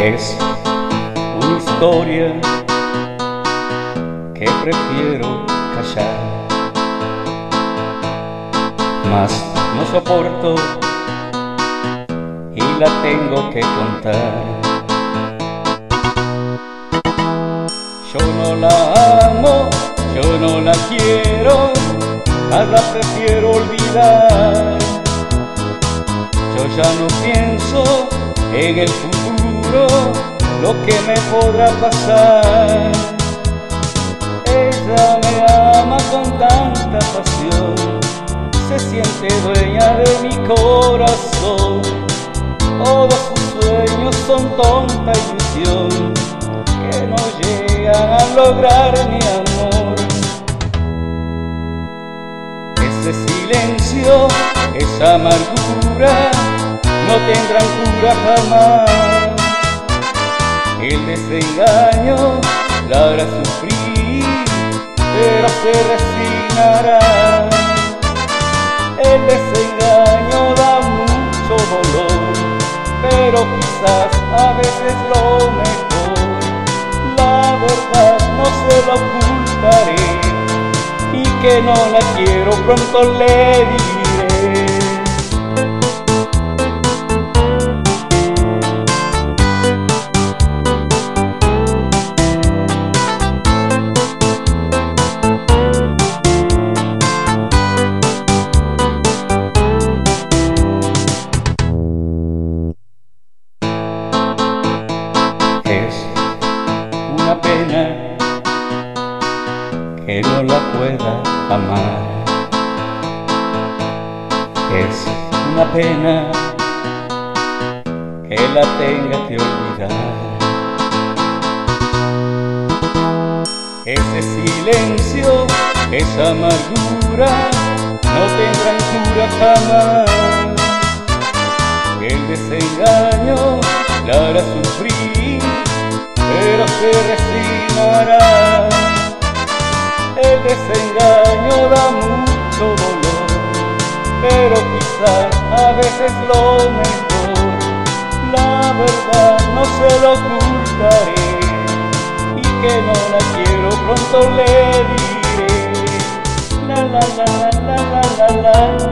Es una historia que prefiero callar, mas no soporto y la tengo que contar. Yo no la amo, yo no la quiero, nada prefiero olvidar. Yo ya no pienso en el futuro, lo que me podrá pasar. Ella me ama con tanta pasión, se siente dueña de mi corazón. Todos sus sueños son tonta ilusión, que no llegan a lograr mi amor. Ese silencio, esa amargura, no tendrán cura jamás. El desengaño la hará sufrir, pero se resignará. El desengaño da mucho dolor, pero quizás a veces lo mejor. La verdad no se lo ocultaré y que no la quiero pronto le diré. Que no la pueda amar. Es una pena que la tenga que olvidar. Ese silencio, esa amargura, no tendrán cura jamás. El desengaño la hará sufrir, pero se el desengaño da mucho dolor, pero quizá a veces lo mejor, la verdad no se lo ocultaré y que no la quiero pronto le diré. La la la la la la la. la.